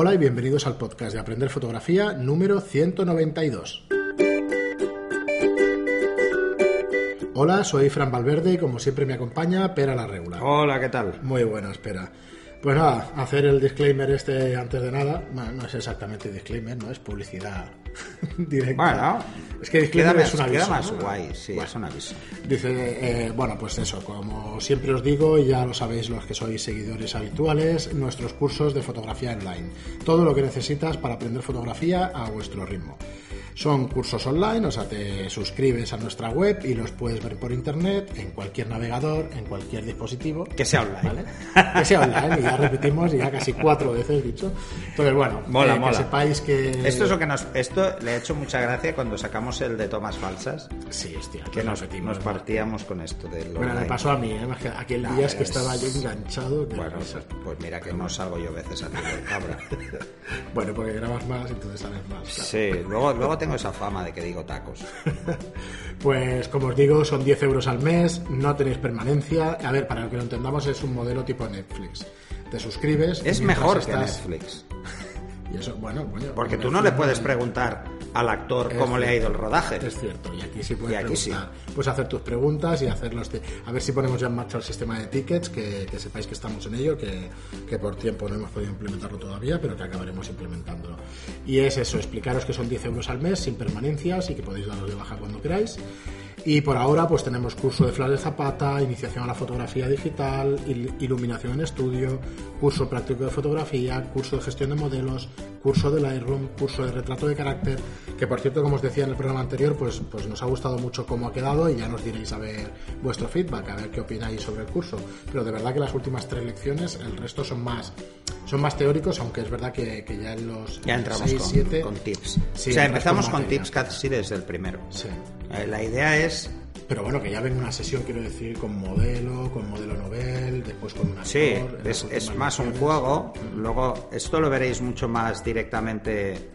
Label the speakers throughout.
Speaker 1: Hola y bienvenidos al podcast de Aprender Fotografía número 192. Hola, soy Fran Valverde y como siempre me acompaña Pera la Regular.
Speaker 2: Hola, ¿qué tal?
Speaker 1: Muy buena, espera. Pues nada, hacer el disclaimer este antes de nada, no, no es exactamente disclaimer, no es publicidad directa.
Speaker 2: Bueno,
Speaker 1: es que
Speaker 2: queda
Speaker 1: es un
Speaker 2: más,
Speaker 1: aviso.
Speaker 2: queda más
Speaker 1: ¿no?
Speaker 2: guay, sí,
Speaker 1: Bueno.
Speaker 2: es un aviso.
Speaker 1: Dice, eh, bueno, pues eso, como siempre os digo, y ya lo sabéis los que sois seguidores habituales, nuestros cursos de fotografía online. Todo lo que necesitas para aprender fotografía a vuestro ritmo. Son cursos online, o sea, te suscribes a nuestra web y los puedes ver por internet, en cualquier navegador, en cualquier dispositivo.
Speaker 2: Que sea online.
Speaker 1: ¿Vale? Que sea online, y ya repetimos ya casi cuatro veces dicho. Entonces, bueno,
Speaker 2: Mola,
Speaker 1: eh,
Speaker 2: mola.
Speaker 1: que sepáis que...
Speaker 2: Esto es lo que nos. Esto le ha hecho mucha gracia cuando sacamos el de tomas falsas.
Speaker 1: Sí, hostia,
Speaker 2: Que nos,
Speaker 1: repetimos,
Speaker 2: nos
Speaker 1: ¿no?
Speaker 2: partíamos con esto del
Speaker 1: Bueno, me
Speaker 2: online.
Speaker 1: pasó a mí, ¿eh? Aquel día es que
Speaker 2: es-
Speaker 1: estaba yo enganchado. que
Speaker 2: Bueno, pues, pues mira que no salgo yo veces a ti de cabra.
Speaker 1: Bueno, porque grabas más, entonces sales más. claro.
Speaker 2: Sí, luego, luego tengo esa fama de que digo tacos.
Speaker 1: Pues como os digo, son 10 euros al mes, no tenéis permanencia. A ver, para que lo entendamos, es un modelo tipo Netflix. Te suscribes.
Speaker 2: Es mejor que Netflix.
Speaker 1: Y eso, bueno, coño,
Speaker 2: Porque tú no le puedes preguntar al actor cómo le ha ido el rodaje.
Speaker 1: Es cierto, y aquí sí puedes
Speaker 2: Y aquí sí.
Speaker 1: preguntar. Puedes hacer tus preguntas y hacerlos. A ver si ponemos ya en marcha el sistema de tickets, que, que sepáis que estamos en ello, que, que por tiempo no hemos podido implementarlo todavía, pero que acabaremos implementándolo. Y es eso, explicaros que son 10 euros al mes, sin permanencias y que podéis daros de baja cuando queráis. Y por ahora pues tenemos curso de flash de zapata, iniciación a la fotografía digital, il- iluminación en estudio, curso práctico de fotografía, curso de gestión de modelos, curso de Lightroom, curso de retrato de carácter, que por cierto como os decía en el programa anterior pues, pues nos ha gustado mucho cómo ha quedado y ya nos diréis a ver vuestro feedback, a ver qué opináis sobre el curso. Pero de verdad que las últimas tres lecciones, el resto son más, son más teóricos, aunque es verdad que, que ya en los
Speaker 2: Ya entramos
Speaker 1: 6,
Speaker 2: con,
Speaker 1: 7,
Speaker 2: con tips.
Speaker 1: Sí,
Speaker 2: o sea, empezamos con
Speaker 1: materia.
Speaker 2: tips casi desde el primero.
Speaker 1: Sí.
Speaker 2: Eh, La idea es
Speaker 1: Pero bueno, que ya ven una sesión, quiero decir, con modelo, con modelo novel, después con una
Speaker 2: Sí, es, es más un juego. Luego, esto lo veréis mucho más directamente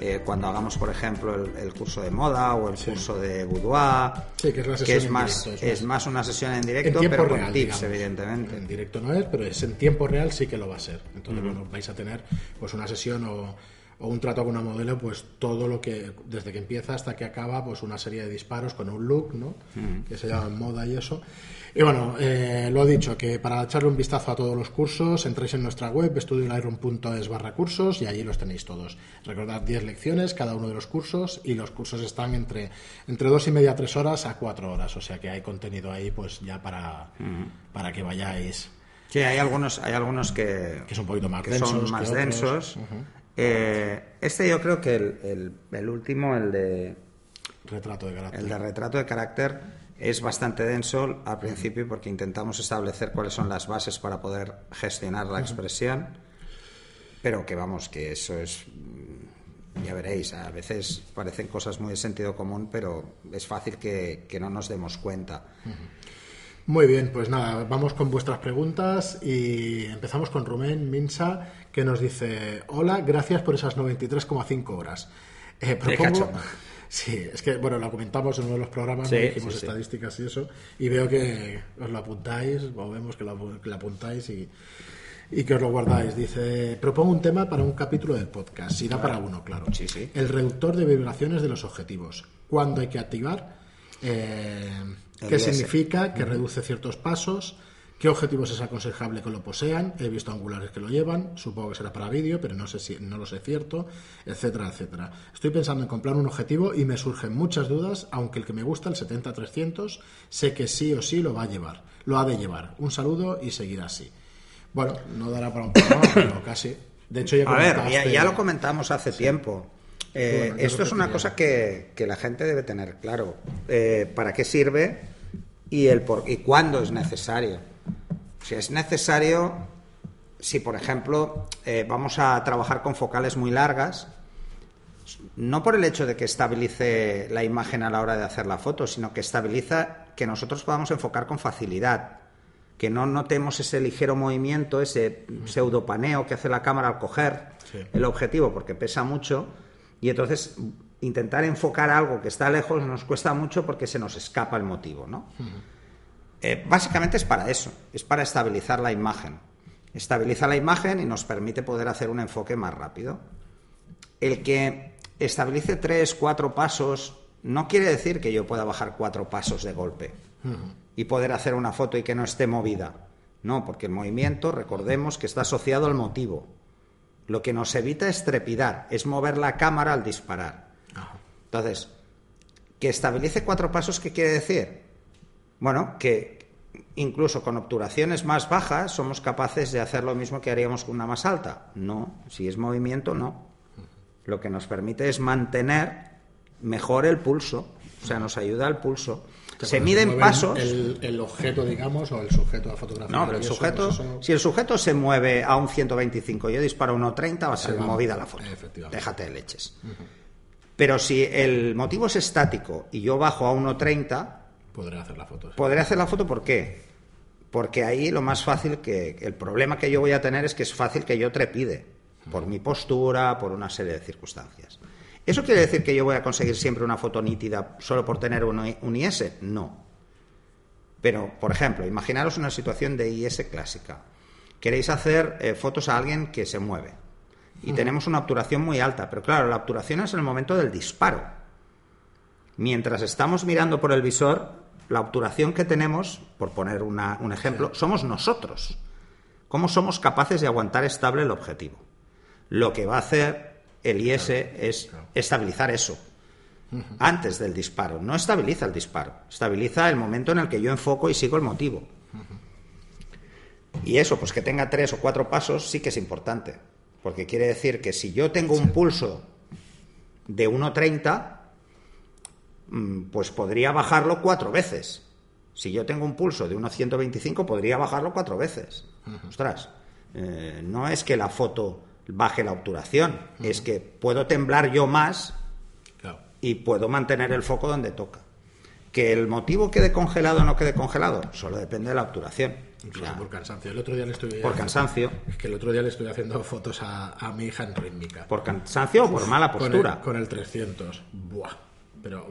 Speaker 2: eh, cuando hagamos, por ejemplo, el, el curso de moda o el curso de boudoir.
Speaker 1: Sí, que es la sesión
Speaker 2: es
Speaker 1: en
Speaker 2: más,
Speaker 1: directo, es
Speaker 2: es
Speaker 1: más-
Speaker 2: una sesión en
Speaker 1: En
Speaker 2: directo,
Speaker 1: tiempo
Speaker 2: pero con
Speaker 1: real,
Speaker 2: tips,
Speaker 1: digamos.
Speaker 2: evidentemente.
Speaker 1: En directo no es, pero es en tiempo real sí que lo va a ser. Entonces, bueno, vais a tener pues una sesión o, o un trato con una modelo, pues todo lo que, desde que empieza hasta que acaba, pues una serie de disparos con un look, ¿no? Que se llama moda y eso. Y bueno, eh, lo he dicho, que para echarle un vistazo a todos los cursos, entráis en nuestra web, estudiolightroom.es barra cursos, y allí los tenéis todos. Recordad 10 lecciones cada uno de los cursos, y los cursos están entre, entre dos y media, tres horas a cuatro horas, o sea que hay contenido ahí, pues ya para, para que vayáis
Speaker 2: Sí, hay algunos, hay algunos que,
Speaker 1: que son un poquito más
Speaker 2: que
Speaker 1: densos.
Speaker 2: son más densos. Eh, este yo creo que el, el- el último, el de,
Speaker 1: Retrato de carácter.
Speaker 2: el de retrato de carácter, es bastante denso al principio porque intentamos establecer cuáles son las bases para poder gestionar la expresión, pero que vamos, que eso es, mm, ya veréis, a veces parecen cosas muy de sentido común, pero es fácil que, que no nos demos cuenta.
Speaker 1: Muy bien, pues nada, vamos con vuestras preguntas y empezamos con Rumén Minsa, que nos dice, hola, gracias por esas 93,5 horas. Eh, propongo... Sí, es que, bueno, lo comentamos en uno de los programas, dijimos
Speaker 2: sí, sí.
Speaker 1: estadísticas y eso, y veo que os lo apuntáis, o vemos que lo, que lo apuntáis y, y que os lo guardáis. Dice, propongo un tema para un capítulo del podcast, si da para uno, claro.
Speaker 2: Sí, sí.
Speaker 1: El reductor de vibraciones de los objetivos. ¿Cuándo hay que activar? Eh, ¿Qué significa? Que reduce ciertos pasos. ¿Qué objetivos es aconsejable que lo posean? He visto angulares que lo llevan, supongo que será para vídeo, pero no sé si no lo sé cierto, etcétera, etcétera. Estoy pensando en comprar un objetivo y me surgen muchas dudas, aunque el que me gusta, el 70-300, sé que sí o sí lo va a llevar, lo ha de llevar. Un saludo y seguir así. Bueno, no dará para un programa, pero casi. De hecho, ya
Speaker 2: A ver, ya lo comentamos hace tiempo. Eh,
Speaker 1: Bueno,
Speaker 2: esto es una cosa que, que la gente debe tener claro. Eh, ¿Para qué sirve y, el por, y cuándo es necesario? Si es necesario, si por ejemplo eh, vamos a trabajar con focales muy largas, no por el hecho de que estabilice la imagen a la hora de hacer la foto, sino que estabiliza que nosotros podamos enfocar con facilidad, que no notemos ese ligero movimiento, ese pseudopaneo que hace la cámara al coger
Speaker 1: Sí.
Speaker 2: el objetivo, porque pesa mucho, y entonces intentar enfocar algo que está lejos nos cuesta mucho porque se nos escapa el motivo, ¿no? Eh, básicamente es para eso, es para estabilizar la imagen. estabiliza la imagen y nos permite poder hacer un enfoque más rápido. El que estabilice tres, cuatro pasos no quiere decir que yo pueda bajar cuatro pasos de golpe y poder hacer una foto y que no esté movida. No, porque el movimiento, recordemos que está asociado al motivo. Lo que nos evita es trepidar, es mover la cámara al disparar. Entonces, que estabilice cuatro pasos, ¿qué quiere decir? Bueno, que incluso con obturaciones más bajas somos capaces de hacer lo mismo que haríamos con una más alta. No, si es movimiento, no. Lo que nos permite es mantener mejor el pulso, o sea, nos ayuda al pulso. Se miden pasos.
Speaker 1: El, objeto, digamos, o el sujeto de la fotografía.
Speaker 2: No, pero el sujeto, si el sujeto se mueve a un 125 y yo disparo a 1.30, va a ser movida la foto. Déjate de leches. Pero si el motivo es estático y yo bajo a 1.30,
Speaker 1: podré hacer la foto.
Speaker 2: Podré hacer la foto, ¿por qué? Porque ahí lo más fácil que. El problema que yo voy a tener es que es fácil que yo trepide. Por mi postura, por una serie de circunstancias. ¿Eso quiere decir que yo voy a conseguir siempre una foto nítida solo por tener un, IS? No. Pero, por ejemplo, imaginaros una situación de IS clásica. Queréis hacer eh, fotos a alguien que se mueve y tenemos una obturación muy alta, pero claro, la obturación es en el momento del disparo. Mientras estamos mirando por el visor, la obturación que tenemos, por poner un ejemplo, somos nosotros. ¿Cómo somos capaces de aguantar estable el objetivo? Lo que va a hacer el IS es estabilizar eso antes del disparo. No estabiliza el disparo, estabiliza el momento en el que yo enfoco y sigo el motivo. Y eso, pues que tenga tres o cuatro pasos, sí que es importante. Porque quiere decir que si yo tengo un pulso de 1.30, mm, pues podría bajarlo cuatro veces. Si yo tengo un pulso de 1.125, podría bajarlo cuatro veces. Ostras, eh, no es que la foto baje la obturación. Es que puedo temblar yo más y puedo mantener el foco donde toca. Que el motivo quede congelado o no quede congelado, solo depende de la obturación.
Speaker 1: por cansancio. El otro día le estoy
Speaker 2: Por cansancio.
Speaker 1: Es que el otro día le estoy haciendo fotos a, mi hija en rítmica.
Speaker 2: ¿Por cansancio o por mala postura?
Speaker 1: Con el, 300. Buah. Pero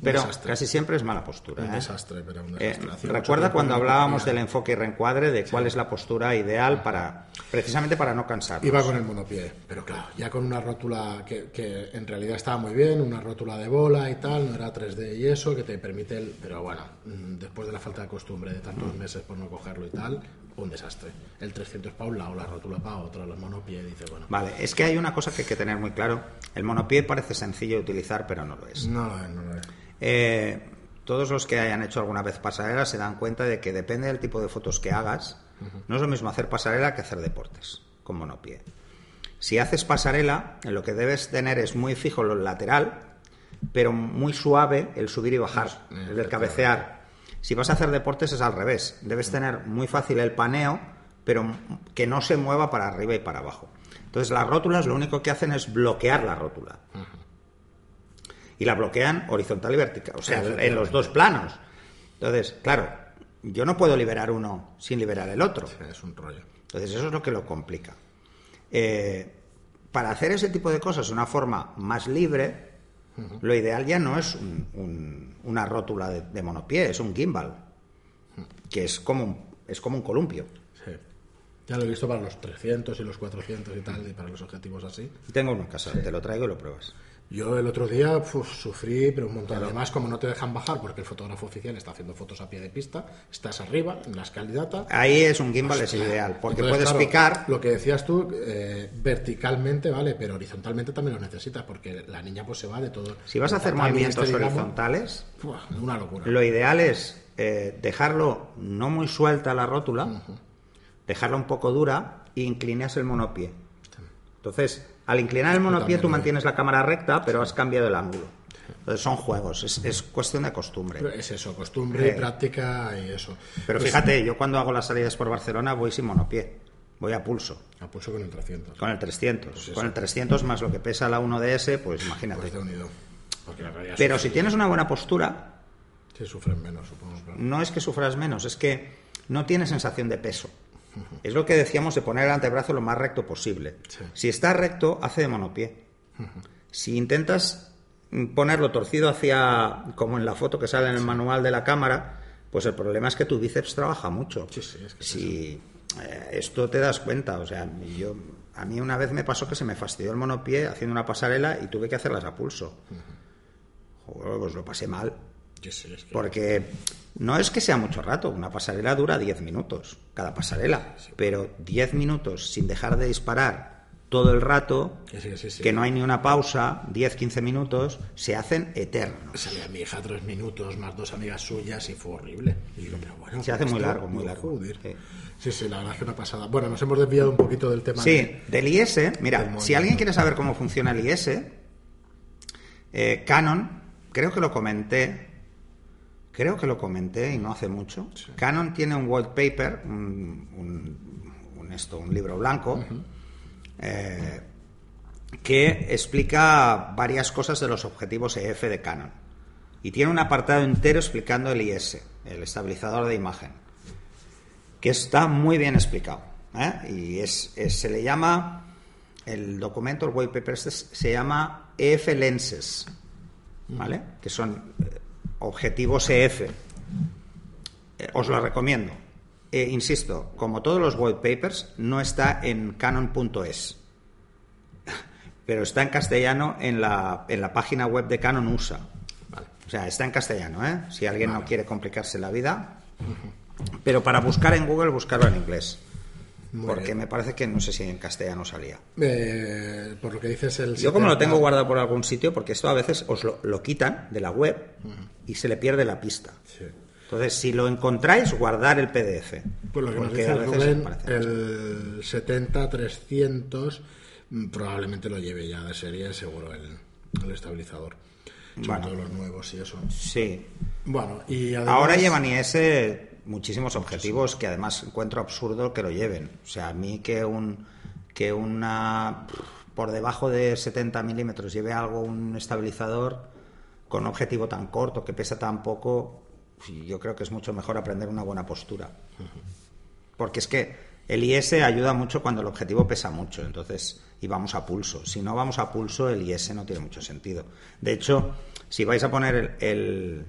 Speaker 2: pero casi siempre es mala postura.
Speaker 1: Un
Speaker 2: ¿eh?
Speaker 1: desastre, pero un
Speaker 2: eh, recuerda cuando hablábamos del enfoque y reencuadre, de cuál es la postura ideal para precisamente para no cansar.
Speaker 1: Iba con el monopié, pero claro, ya con una rótula que, que, en realidad estaba muy bien, una rótula de bola y tal, no era 3D y eso, que te permite el... Pero bueno, mm, después de la falta de costumbre de tantos meses por no cogerlo y tal, un desastre. El 300 para un lado, la rótula para otro, los monopié, dice, bueno.
Speaker 2: Vale, es que hay una cosa que hay que tener muy claro. El monopié parece sencillo de utilizar, pero no lo es.
Speaker 1: No lo es, no lo es.
Speaker 2: Eh, todos los que hayan hecho alguna vez pasarela se dan cuenta de que depende del tipo de fotos que hagas, no es lo mismo hacer pasarela que hacer deportes con monopié. Si haces pasarela, lo que debes tener es muy fijo lo lateral, pero muy suave el subir y bajar, el del cabecear. Si vas a hacer deportes es al revés, debes tener muy fácil el paneo, pero que no se mueva para arriba y para abajo. Entonces las rótulas lo único que hacen es bloquear la rótula y la bloquean horizontal y vertical, o sea, en los dos planos. Entonces, claro, yo no puedo liberar uno sin liberar el otro.
Speaker 1: es un rollo.
Speaker 2: Entonces, eso es lo que lo complica. Eh, para hacer ese tipo de cosas de una forma más libre, lo ideal ya no es una rótula de, monopié, es un gimbal, que es como un, es como un columpio.
Speaker 1: Sí. Ya lo he visto para los 300 y los 400 y tal, y para los objetivos así.
Speaker 2: Tengo uno en casa, te lo traigo y lo pruebas.
Speaker 1: Yo el otro día sufrí, pero un montón. Además, como no te dejan bajar, porque el fotógrafo oficial está haciendo fotos a pie de pista, estás arriba, en la escalinata.
Speaker 2: Ahí es un gimbal, es ideal, porque puedes picar.
Speaker 1: Lo que decías tú, eh, verticalmente, vale, pero horizontalmente también lo necesitas, porque la niña pues se va de todo.
Speaker 2: Si vas a hacer movimientos horizontales,
Speaker 1: una locura.
Speaker 2: Lo ideal es eh, dejarlo no muy suelta la rótula, dejarla un poco dura e inclinas el monopié. Entonces, al inclinar el monopié tú mantienes la cámara recta, pero has cambiado el ángulo. Entonces son juegos, es, cuestión de costumbre.
Speaker 1: es eso, costumbre, eh. práctica y eso.
Speaker 2: Pero pues fíjate, yo cuando hago las salidas por Barcelona voy sin monopié, voy a pulso.
Speaker 1: A pulso con el 300.
Speaker 2: Con el 300. Pues con el 300 más lo que pesa la 1DS, pues imagínate.
Speaker 1: Pues unido.
Speaker 2: Pero si tienes una buena postura...
Speaker 1: Sí, sufres menos, supongo.
Speaker 2: No es que sufras menos, es que no tienes sensación de peso. Es lo que decíamos de poner el antebrazo lo más recto posible. Si está recto, hace de monopié. Si intentas ponerlo torcido hacia, como en la foto que sale en el manual de la cámara, pues el problema es que tu bíceps trabaja mucho. si, eh, esto te das cuenta. O sea, yo, a mí una vez me pasó que se me fastidió el monopié haciendo una pasarela y tuve que hacerlas a pulso. Joder, pues lo pasé mal.
Speaker 1: Yo sé, es que-
Speaker 2: Porque no es que sea mucho rato, una pasarela dura 10 minutos, cada pasarela, pero 10 minutos sin dejar de disparar todo el rato,
Speaker 1: Que sí, sí, sí.
Speaker 2: que no hay ni una pausa, 10, 15 minutos, se hacen eternos.
Speaker 1: Salía mi hija tres minutos, más dos amigas suyas y fue horrible. Y digo, pero bueno,
Speaker 2: Se hace muy largo, muy largo. Sí.
Speaker 1: Sí, la verdad es que una pasada. Bueno, nos hemos desviado un poquito del tema.
Speaker 2: Sí,
Speaker 1: de-
Speaker 2: del IS, mira, si alguien quiere saber cómo funciona el IS, eh, Canon, creo que lo comenté, creo que lo comenté y no hace mucho. Canon tiene un white paper, un, un- un esto, un libro blanco, eh, que explica varias cosas de los objetivos EF de Canon. Y tiene un apartado entero explicando el IS, el estabilizador de imagen que está muy bien explicado. ¿eh? Y es, es- se le llama, el documento, el white paper este, se llama EF Lenses, ¿vale? Que son eh, objetivos EF. Eh, os lo recomiendo. Eh, insisto, como todos los white papers, no está en canon.es, pero está en castellano en la, en la página web de Canon USA.
Speaker 1: Vale.
Speaker 2: O sea, está en castellano, ¿eh? Si alguien no quiere complicarse la vida. Pero para buscar en Google, buscarlo en inglés.
Speaker 1: Muy
Speaker 2: porque
Speaker 1: bien.
Speaker 2: me parece que no sé si en castellano salía.
Speaker 1: Eh, por lo que dices, el.
Speaker 2: Yo como lo
Speaker 1: 70
Speaker 2: tengo guardado por algún sitio, porque esto a veces os lo, lo quitan de la web y se le pierde la pista.
Speaker 1: Sí.
Speaker 2: Entonces, si lo encontráis, guardar el PDF.
Speaker 1: Pues lo que nos dice
Speaker 2: a veces
Speaker 1: Rubén, el 70-300 mm, probablemente lo lleve ya de serie, seguro, el, el estabilizador.
Speaker 2: Bueno.
Speaker 1: los nuevos y eso.
Speaker 2: Sí.
Speaker 1: Bueno, y además...
Speaker 2: Ahora llevan IS muchísimos objetivos que además encuentro absurdo que lo lleven. O sea, a mí que un que una por debajo de 70 milímetros lleve algo un estabilizador con un objetivo tan corto que pesa tan poco, yo creo que es mucho mejor aprender una buena postura. Porque es que el IS ayuda mucho cuando el objetivo pesa mucho, entonces, y vamos a pulso. Si no vamos a pulso, el IS no tiene mucho sentido. De hecho, si vais a poner el, el-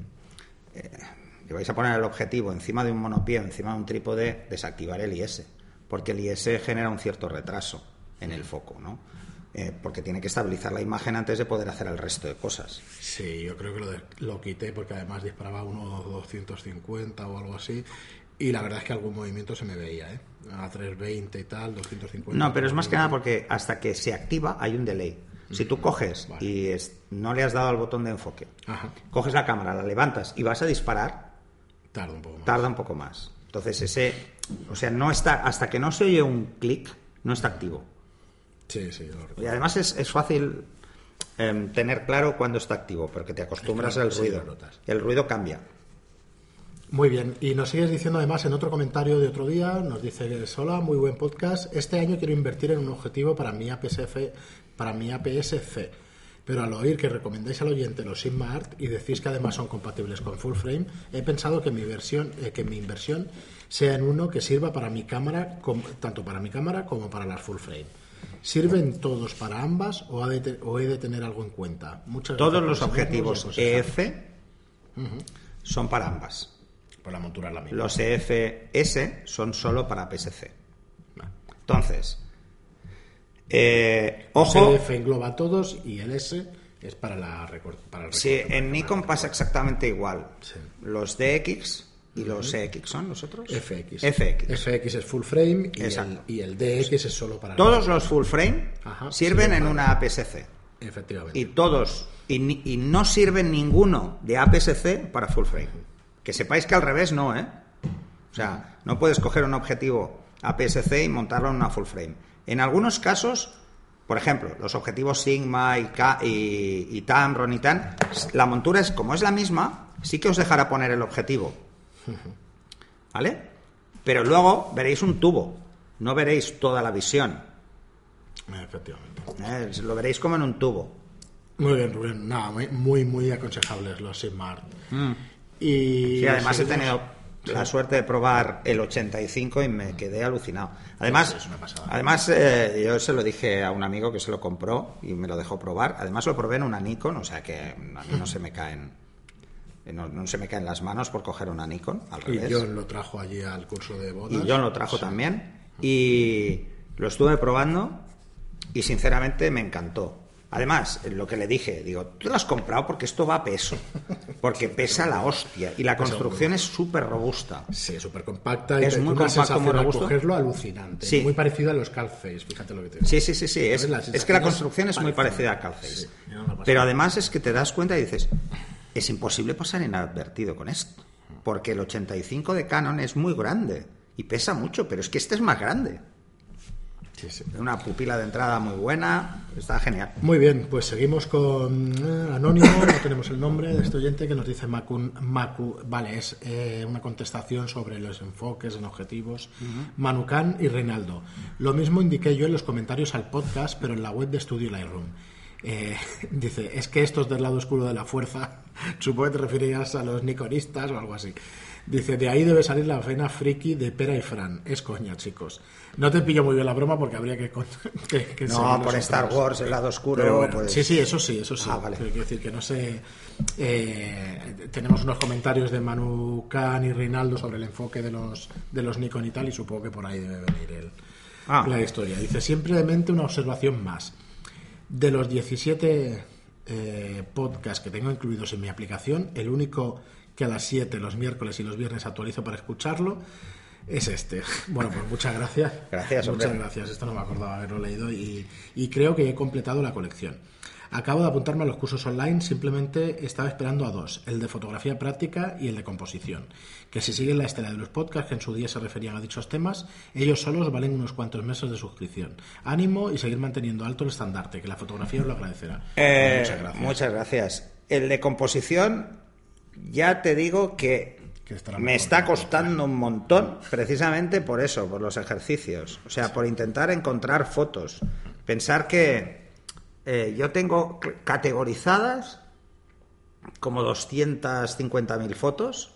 Speaker 2: eh, si vais a poner el objetivo encima de un monopié encima de un trípode, desactivar el IS, porque el IS genera un cierto retraso en el foco, ¿no? Eh, porque tiene que estabilizar la imagen antes de poder hacer el resto de cosas.
Speaker 1: Sí, yo creo que lo, de- lo quité porque además disparaba uno 250 o algo así. Y la verdad es que algún movimiento se me veía, ¿eh? A 320 y tal, 250.
Speaker 2: No, pero es más que nada porque hasta que se activa hay un delay. Si tú coges
Speaker 1: Vale.
Speaker 2: y es- no le has dado al botón de enfoque,
Speaker 1: Ajá.
Speaker 2: coges la cámara, la levantas y vas a disparar,
Speaker 1: Tarda un poco más.
Speaker 2: tarda un poco más. Entonces ese, o sea, no está hasta que no se oye un clic, no está activo.
Speaker 1: Sí, sí, yo lo recuerdo.
Speaker 2: Y además es, es fácil em, tener claro cuándo está activo, porque te acostumbras
Speaker 1: Claro,
Speaker 2: al ruido.
Speaker 1: notas.
Speaker 2: El ruido cambia.
Speaker 1: Muy bien, y nos sigues diciendo además en otro comentario de otro día, nos dice que hola, muy buen podcast, este año quiero invertir en un objetivo para mi APS-C, para mi APS-C, pero al oír que recomendáis al oyente los Sigma Art y decís que además son compatibles con full frame, he pensado que mi versión, eh, que mi inversión sea en uno que sirva para mi cámara, tanto para mi cámara como para las full frame. ¿Sirven todos para ambas o, ha de te- o he de tener algo en cuenta? Muchas
Speaker 2: Todos los objetivos. EF son para ambas.
Speaker 1: Por la montura es la misma.
Speaker 2: Los EFS son solo para PSC. Entonces, eh, ojo,
Speaker 1: CF engloba a todos y el S es para la recor- para el recorte.
Speaker 2: en Nikon pasa exactamente igual.
Speaker 1: Sí.
Speaker 2: Los DX y los EX son los otros.
Speaker 1: FX.
Speaker 2: FX.
Speaker 1: FX es full frame y el, y el DX es solo para
Speaker 2: Todos los full frame
Speaker 1: Ajá,
Speaker 2: sirven
Speaker 1: sí,
Speaker 2: en una APS-C.
Speaker 1: Efectivamente.
Speaker 2: Y todos, y no sirven ninguno de APS-C para full frame. Que sepáis que al revés no, ¿eh? O sea, no puedes coger un objetivo APS-C y montarlo en una full frame. En algunos casos, por ejemplo, los objetivos Sigma y, K, y, y Tamron y Tan, la montura es como es la misma, sí que os dejará poner el objetivo. ¿Vale? Pero luego veréis un tubo, no veréis toda la visión.
Speaker 1: Efectivamente.
Speaker 2: ¿eh? Lo veréis como en un tubo.
Speaker 1: Muy bien, Rubén. Nada, muy, muy, muy aconsejables los Sigma Art. Y
Speaker 2: Sí, además he tenido la suerte de probar el 85 y me quedé alucinado. Además, además eh, yo se lo dije a un amigo que se lo compró y me lo dejó probar. Además lo probé en una Nikon, o sea que a mí no se me caen No, no se me caen las manos por coger una Nikon, al
Speaker 1: Y
Speaker 2: revés.
Speaker 1: John lo trajo allí al curso de bodas.
Speaker 2: Y John lo trajo también. Y lo estuve probando y sinceramente me encantó. Además, lo que le dije, digo, tú lo has comprado porque esto va a peso. Porque pesa la hostia. Y la construcción es súper robusta.
Speaker 1: Sí, súper compacta y
Speaker 2: Es muy
Speaker 1: una
Speaker 2: compacto, muy robusto.
Speaker 1: cogerlo alucinante.
Speaker 2: Sí.
Speaker 1: Muy parecido a los Calface, fíjate lo que te digo.
Speaker 2: Sí, sí, sí, sí. Es, que la construcción es muy
Speaker 1: parecida.
Speaker 2: a Calface.
Speaker 1: Sí.
Speaker 2: Pero además es que te das cuenta y dices, es imposible pasar inadvertido con esto. Porque el 85 de Canon es muy grande y pesa mucho, pero es que este es más grande.
Speaker 1: Sí, sí.
Speaker 2: Una pupila de entrada muy buena, está genial.
Speaker 1: Muy bien, pues seguimos con eh, Anónimo, no tenemos el nombre de este oyente que nos dice Macun, Macu, vale, es eh, una contestación sobre los enfoques en objetivos, Manucan y Reinaldo. Lo mismo indiqué yo en los comentarios al podcast, pero en la web de Studio Lightroom. Eh, dice, es que estos del lado oscuro de la fuerza, supongo que te referías a los niconistas o algo así. Dice, de ahí debe salir la vena friki de Pera y Fran. Es coña, chicos. No te pillo muy bien la broma porque habría que... con- que- que
Speaker 2: No, por Star
Speaker 1: otros.
Speaker 2: Wars, el lado oscuro.
Speaker 1: Bueno,
Speaker 2: pues-
Speaker 1: sí, sí, eso sí, eso sí.
Speaker 2: Ah, vale.
Speaker 1: Pero quiero decir que no sé. eh, tenemos unos comentarios de Manu Khan y Reinaldo sobre el enfoque de los, de los Nikon y tal, y supongo que por ahí debe venir el,
Speaker 2: Ah.
Speaker 1: la historia. Dice: simplemente una observación más. De los 17 eh, podcasts que tengo incluidos en mi aplicación, el único que a las 7 los miércoles y los viernes actualizo para escucharlo es este. Bueno, pues muchas gracias.
Speaker 2: Gracias, hombre.
Speaker 1: Muchas gracias. Esto no me acordaba haberlo leído y, y creo que he completado la colección. Acabo de apuntarme a los cursos online, simplemente estaba esperando a dos, el de fotografía práctica y el de composición, que si siguen la estela de los podcasts que en su día se referían a dichos temas, ellos solos valen unos cuantos meses de suscripción. Ánimo y seguir manteniendo alto el estandarte, que la fotografía os lo agradecerá.
Speaker 2: Eh,
Speaker 1: muchas gracias.
Speaker 2: muchas gracias. El de composición, ya te digo que, me está costando un montón, precisamente por eso, por los ejercicios. O sea, por intentar encontrar fotos. Pensar que eh, yo tengo categorizadas como 250.000 fotos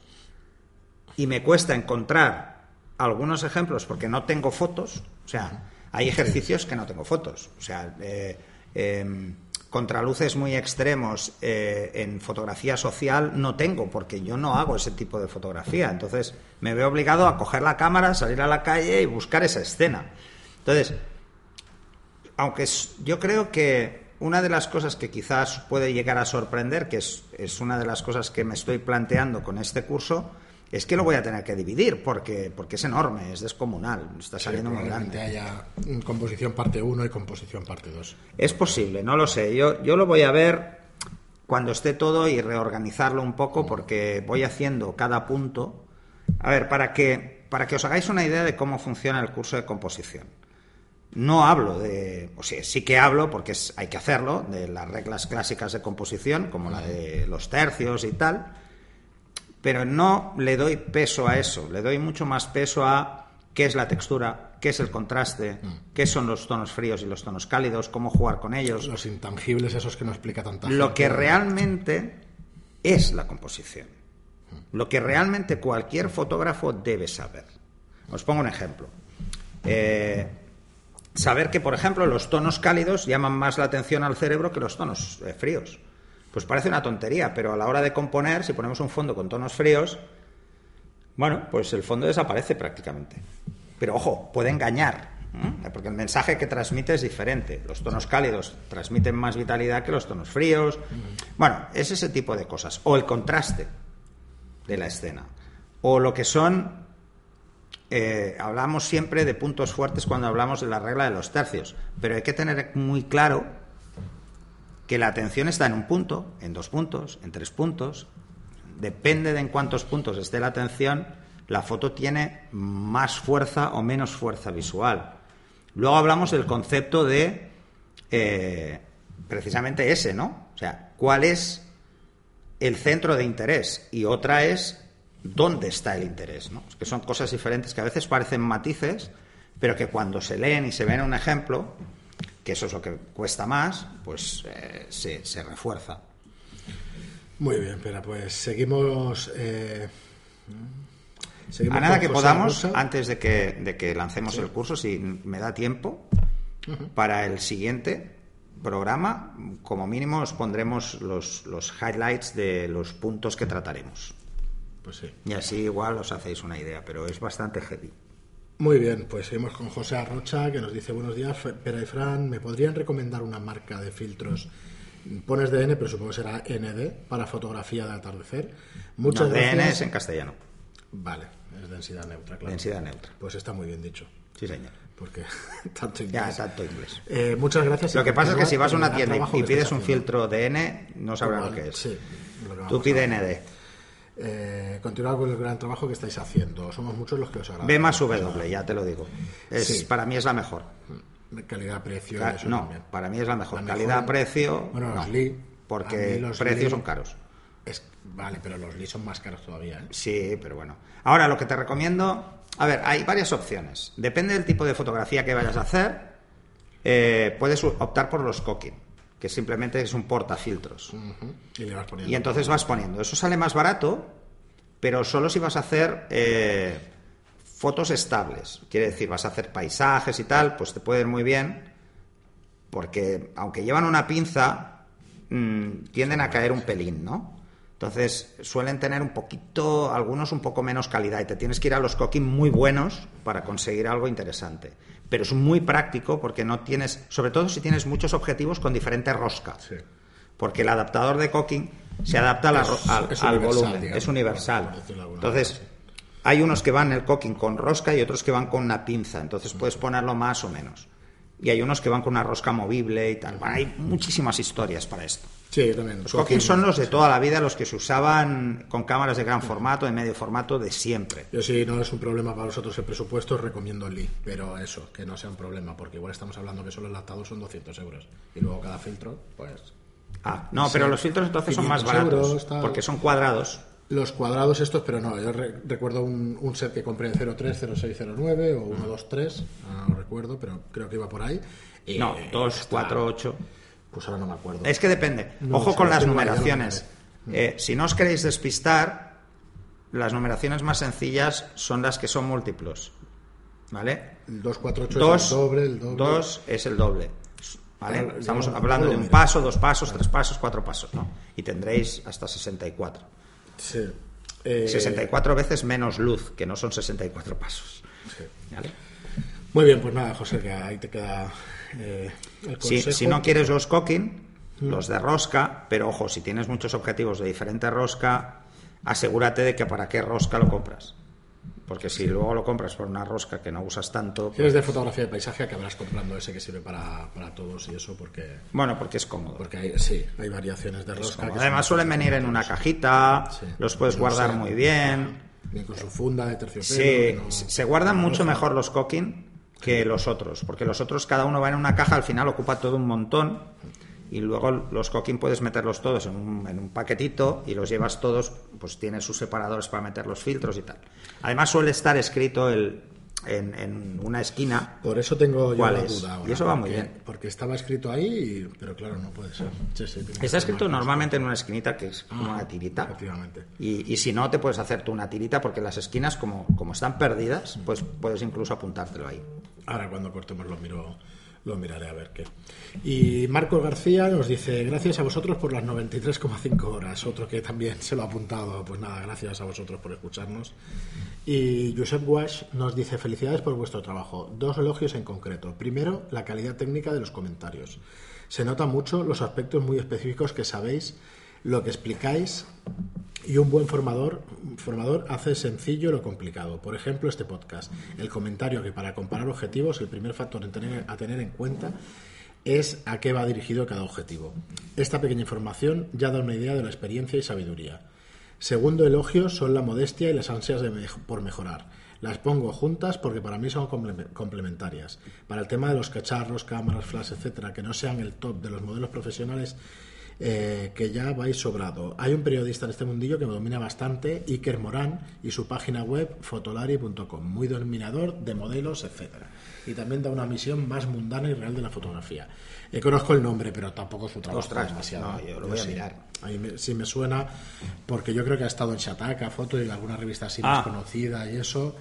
Speaker 2: y me cuesta encontrar algunos ejemplos porque no tengo fotos. O sea, hay ejercicios que no tengo fotos. O sea, eh, em, contraluces muy extremos eh, en fotografía social no tengo porque yo no hago ese tipo de fotografía. Entonces me veo obligado a coger la cámara, salir a la calle y buscar esa escena. Entonces, aunque yo creo que una de las cosas que quizás puede llegar a sorprender, que es, es una de las cosas que me estoy planteando con este curso, es que lo voy a tener que dividir porque, porque es enorme, es descomunal, está saliendo muy grande.
Speaker 1: haya composición parte 1 y composición parte 2.
Speaker 2: Es posible, no lo sé. Yo, yo lo voy a ver cuando esté todo y reorganizarlo un poco porque voy haciendo cada punto. A ver, para que, para que os hagáis una idea de cómo funciona el curso de composición. No hablo de, o sea, sí que hablo, porque es- hay que hacerlo, de las reglas clásicas de composición, como la de los tercios y tal, pero no le doy peso a eso, le doy mucho más peso a qué es la textura, qué es el contraste, qué son los tonos fríos y los tonos cálidos, cómo jugar con ellos,
Speaker 1: Los intangibles esos que no explica tanta
Speaker 2: lo
Speaker 1: gente.
Speaker 2: que realmente es la composición. Lo que realmente cualquier fotógrafo debe saber. Os pongo un ejemplo. Eh, saber que, por ejemplo, los tonos cálidos llaman más la atención al cerebro que los tonos eh, fríos. Pues parece una tontería, pero a la hora de componer, si ponemos un fondo con tonos fríos, bueno, pues el fondo desaparece prácticamente. Pero ojo, puede engañar, ¿eh? porque el mensaje que transmite es diferente. Los tonos cálidos transmiten más vitalidad que los tonos fríos. Bueno, es ese tipo de cosas. O el contraste de la escena. O lo que son... eh, hablamos siempre de puntos fuertes cuando hablamos de la regla de los tercios, pero hay que tener muy claro que la atención está en un punto, en dos puntos, en tres puntos. Depende de en cuántos puntos esté la atención, la foto tiene más fuerza o menos fuerza visual. Luego hablamos del concepto de eh, precisamente ese, ¿no? O sea, ¿cuál es el centro de interés? Y otra es dónde está el interés, ¿no? Que son cosas diferentes que a veces parecen matices, pero que cuando se leen y se ven un ejemplo, que eso es lo que cuesta más, pues eh, se, se refuerza.
Speaker 1: Muy bien, pero pues seguimos. eh, seguimos
Speaker 2: A nada que podamos, antes de que, de que lancemos el curso, si me da tiempo, para el siguiente, programa, como mínimo, os pondremos los, los highlights de los puntos que trataremos.
Speaker 1: Pues sí.
Speaker 2: Y así igual os hacéis una idea, pero es bastante heavy.
Speaker 1: Muy bien, pues seguimos con José Arrocha que nos dice buenos días, Pera y Fran, ¿me podrían recomendar una marca de filtros? Pones DN, pero supongo que será ND para fotografía de atardecer. Muchas
Speaker 2: No,
Speaker 1: gracias.
Speaker 2: DN es en castellano.
Speaker 1: Vale, es densidad neutra, claro.
Speaker 2: Densidad neutra.
Speaker 1: Pues está muy bien dicho,
Speaker 2: Sí, señor.
Speaker 1: porque tanto
Speaker 2: Ya,
Speaker 1: inglés.
Speaker 2: tanto inglés.
Speaker 1: Eh, muchas gracias.
Speaker 2: Lo que pasa es que si vas a una tienda y- pides un filtro DN, no sabrás lo que es.
Speaker 1: Sí, lo que
Speaker 2: Tú pide ND.
Speaker 1: Eh, continuad con el gran trabajo que estáis haciendo. Somos muchos los que os agradecemos.
Speaker 2: B más W, ya te lo digo. Es,
Speaker 1: Sí.
Speaker 2: Para mí es la mejor.
Speaker 1: Calidad-precio.
Speaker 2: No,
Speaker 1: también.
Speaker 2: para mí es la mejor. Calidad-precio,
Speaker 1: Bueno,
Speaker 2: no,
Speaker 1: los Lee.
Speaker 2: Porque
Speaker 1: los
Speaker 2: precios
Speaker 1: Lee-
Speaker 2: son caros.
Speaker 1: Es- vale, pero los Lee son más caros todavía. ¿eh?
Speaker 2: Sí, pero bueno. Ahora, lo que te recomiendo... A ver, hay varias opciones. Depende del tipo de fotografía que vayas a hacer. eh, puedes optar por los cooking, que simplemente es un portafiltros.
Speaker 1: Ujú. Y le vas poniendo.
Speaker 2: Y entonces vas poniendo. Eso sale más barato, pero solo si vas a hacer eh, fotos estables. Quiere decir, vas a hacer paisajes y tal, pues te puede ir muy bien, porque aunque llevan una pinza, mm, tienden a caer un pelín, ¿no? Entonces suelen tener un poquito, algunos un poco menos calidad y te tienes que ir a los cooking muy buenos para conseguir algo interesante. Pero es muy práctico porque no tienes, sobre todo si tienes muchos objetivos con diferente rosca
Speaker 1: Sí.
Speaker 2: porque el adaptador de cocking se adapta a la al, al volumen,
Speaker 1: digamos,
Speaker 2: es universal. Entonces, hay unos que van el cocking con rosca y otros que van con una pinza, entonces puedes ponerlo más o menos. Y hay unos que van con una rosca movible y tal. Bueno, hay muchísimas historias para esto.
Speaker 1: Sí, también.
Speaker 2: Los cocking son los de toda la vida, los que se usaban con cámaras de gran formato, de medio formato, de siempre.
Speaker 1: Yo si no es un problema para vosotros el presupuesto, recomiendo Lee, pero eso, que no sea un problema, porque igual estamos hablando que solo el adaptador son 200 euros y luego cada filtro, pues...
Speaker 2: Ah, no,
Speaker 1: Sí.
Speaker 2: pero los filtros entonces son más
Speaker 1: 500
Speaker 2: baratos,
Speaker 1: euros,
Speaker 2: porque son cuadrados.
Speaker 1: Los cuadrados estos, pero no, yo re- recuerdo un, un set que compré en 03, 0609 o 123, no recuerdo, pero creo que iba por ahí.
Speaker 2: No, 2,
Speaker 1: está-
Speaker 2: 4, 8.
Speaker 1: Pues ahora no me acuerdo.
Speaker 2: Es que depende.
Speaker 1: No,
Speaker 2: Ojo con las numeraciones. Eh, si no os queréis despistar, las numeraciones más sencillas son las que son múltiplos. ¿Vale?
Speaker 1: El 248
Speaker 2: Dos,
Speaker 1: es el doble, el doble.
Speaker 2: dos es el doble. ¿Vale? Estamos hablando de un paso, dos pasos, tres pasos, cuatro pasos, ¿no? Y tendréis hasta 64.
Speaker 1: Sí. Eh,
Speaker 2: 64 veces menos luz, que no son 64 pasos.
Speaker 1: sí.
Speaker 2: ¿Vale?
Speaker 1: Muy bien, pues nada, José, que ahí te queda eh, el
Speaker 2: Si,
Speaker 1: consejo.
Speaker 2: si no quieres los cocking, los de rosca, pero ojo, si tienes muchos objetivos de diferente rosca, asegúrate de que para qué rosca lo compras. Porque si luego lo compras por una rosca que no usas tanto,
Speaker 1: Si eres de fotografía de paisaje, acabarás comprando ese que sirve para, para todos y eso, porque,
Speaker 2: bueno, porque es cómodo.
Speaker 1: porque hay, sí, hay variaciones de rosca. que
Speaker 2: Además suelen venir en una cajita,
Speaker 1: Sí.
Speaker 2: los puedes guardar muy bien.
Speaker 1: Bien con su funda de terciopelo.
Speaker 2: Sí,
Speaker 1: no-
Speaker 2: se guardan mucho mejor los cocking que los otros, porque los otros cada uno va en una caja, al final ocupa todo un montón y luego los cocking puedes meterlos todos en un, en un paquetito y los llevas todos, pues tienes sus separadores para meter los filtros y tal. Además suele estar escrito el, en, en una esquina.
Speaker 1: Por eso tengo yo
Speaker 2: ¿Cuál
Speaker 1: la
Speaker 2: es?
Speaker 1: duda ahora,
Speaker 2: Y eso va muy bien.
Speaker 1: Porque estaba escrito ahí, pero claro, no puede ser. Sí, sí,
Speaker 2: Está escrito normalmente en una esquinita que es como
Speaker 1: Ah,
Speaker 2: una tirita.
Speaker 1: Efectivamente.
Speaker 2: Y, y si no, te puedes hacer tú una tirita porque las esquinas, como, como están perdidas, pues puedes incluso apuntártelo ahí.
Speaker 1: Ahora cuando cortemos lo miro, lo miraré a ver qué. Y Marco García nos dice, gracias a vosotros por las 93,5 horas. Otro que también se lo ha apuntado. Pues nada, gracias a vosotros por escucharnos. Y Josep Wash nos dice, felicidades por vuestro trabajo. Dos elogios en concreto. Primero, la calidad técnica de los comentarios. Se nota mucho los aspectos muy específicos que sabéis, lo que explicáis y un buen formador, formador hace sencillo lo complicado. Por ejemplo, este podcast. El comentario que para comparar objetivos, el primer factor a tener en cuenta es a qué va dirigido cada objetivo. Esta pequeña información ya da una idea de la experiencia y sabiduría. Segundo elogio son la modestia y las ansias de por mejorar. Las pongo juntas porque para mí son comple- complementarias. Para el tema de los cacharros, cámaras, flash, etcétera, que no sean el top de los modelos profesionales, eh, que ya vais sobrado. Hay un periodista en este mundillo que me domina bastante, Iker Morán, y su página web fotolari.com, muy dominador de modelos, etcétera. Y también da una misión más mundana y real de la fotografía. Eh, conozco el nombre, pero tampoco su trabajo
Speaker 2: Ostras,
Speaker 1: demasiado.
Speaker 2: no, yo lo voy a
Speaker 1: sí.
Speaker 2: mirar.
Speaker 1: A mí me- sí me suena, porque yo creo que ha estado en Shataka, Foto y en alguna revista así
Speaker 2: Ah.
Speaker 1: más conocida y eso,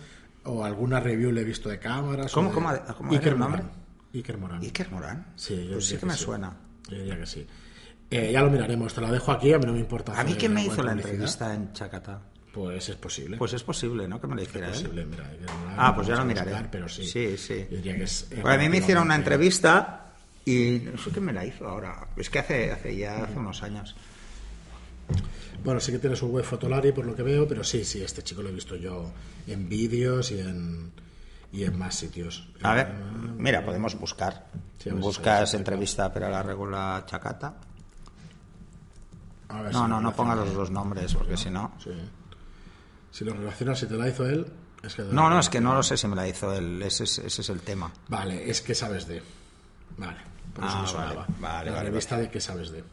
Speaker 1: o alguna review le he visto de cámaras.
Speaker 2: ¿Cómo-
Speaker 1: de-
Speaker 2: cómo ha- cómo
Speaker 1: Iker
Speaker 2: el nombre?
Speaker 1: Morán. Iker Morán.
Speaker 2: ¿Iker Morán?
Speaker 1: Sí, yo
Speaker 2: pues sí
Speaker 1: diría
Speaker 2: que me
Speaker 1: sí.
Speaker 2: suena.
Speaker 1: Yo diría que sí. Eh, ya lo miraremos, te la dejo aquí, a mí no me importa.
Speaker 2: ¿A mí quién me hizo la
Speaker 1: publicidad.
Speaker 2: entrevista en Chacata?
Speaker 1: Pues es posible.
Speaker 2: Pues es posible, ¿no? Que me la hiciera
Speaker 1: es
Speaker 2: él.
Speaker 1: posible, mira.
Speaker 2: Ah, pues ya lo
Speaker 1: a
Speaker 2: miraré.
Speaker 1: buscar, pero sí.
Speaker 2: Sí, sí.
Speaker 1: Yo diría que es. eh,
Speaker 2: Pues a mí me hicieron una entrevista y no sé quién me la hizo ahora. Es que hace, hace ya hace unos años.
Speaker 1: Bueno, sí que tiene su web Fotolari por lo que veo, pero sí, sí, este chico lo he visto yo en vídeos y en, y en más sitios.
Speaker 2: A ver,
Speaker 1: Eh,
Speaker 2: mira, podemos buscar.
Speaker 1: Sí, a ver
Speaker 2: Buscas entrevista pero la regula Chacata.
Speaker 1: A ver
Speaker 2: No,
Speaker 1: si
Speaker 2: no, no ponga
Speaker 1: relaciona.
Speaker 2: los dos nombres porque si no...
Speaker 1: Sí. Si lo relacionas, si te la hizo él, es que...
Speaker 2: No, no, es que no lo sé si me la hizo él. Ese es, ese es el tema.
Speaker 1: Vale, es que sabes de. Vale, por eso
Speaker 2: Ah,
Speaker 1: me sonaba.
Speaker 2: vale, vale,
Speaker 1: la
Speaker 2: vale,
Speaker 1: revista de que sabes de.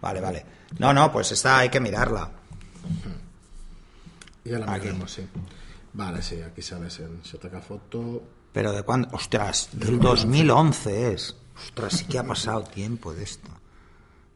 Speaker 2: Vale, vale. No, no, pues esta hay que mirarla.
Speaker 1: Ya la
Speaker 2: Aquí.
Speaker 1: miraremos, sí. Vale, sí, aquí sabes en Shotaka Foto.
Speaker 2: Pero de cuándo... Ostras, del 2011 es. Ostras, sí que ha pasado tiempo de esto.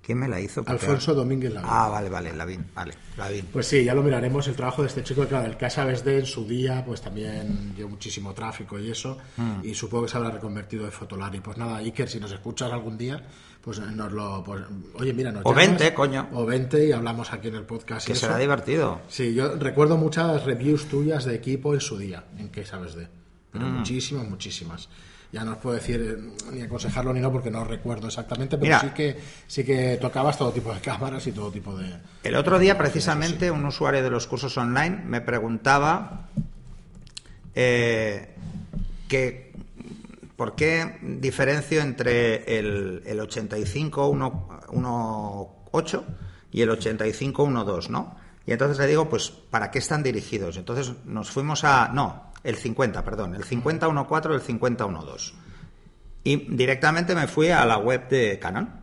Speaker 2: ¿Quién me la hizo? Porque-
Speaker 1: Alfonso Domínguez Lavín.
Speaker 2: Ah, vale, vale, Lavín, vale, Lavín.
Speaker 1: Pues sí, ya lo miraremos. El trabajo de este chico, claro, el que sabes de en su día, pues también dio muchísimo tráfico y eso.
Speaker 2: Mm.
Speaker 1: Y supongo que se habrá reconvertido de Fotolari. Pues nada, Iker, si nos escuchas algún día, pues nos lo. Pues, oye, mira, nos
Speaker 2: O
Speaker 1: llamas,
Speaker 2: vente, coño.
Speaker 1: O vente y hablamos aquí en el podcast. y
Speaker 2: Que
Speaker 1: eso.
Speaker 2: será divertido.
Speaker 1: Sí, yo recuerdo muchas reviews tuyas de equipo en su día, en qué sabes de. Pero
Speaker 2: Mm.
Speaker 1: muchísimas, muchísimas. Ya no os puedo decir eh, ni aconsejarlo ni no porque no recuerdo exactamente, pero
Speaker 2: Mira.
Speaker 1: sí que sí que tocabas todo tipo de cámaras y todo tipo de.
Speaker 2: El otro día, precisamente, un usuario de los cursos online me preguntaba eh, que, por qué diferencio entre el, el 85.1.8 y el 85.1.2, ¿no? Y entonces le digo, pues, ¿para qué están dirigidos? Entonces nos fuimos a... No, el 50, perdón, el 50.1.4 y el 50.1.2. Y directamente me fui a la web de Canon.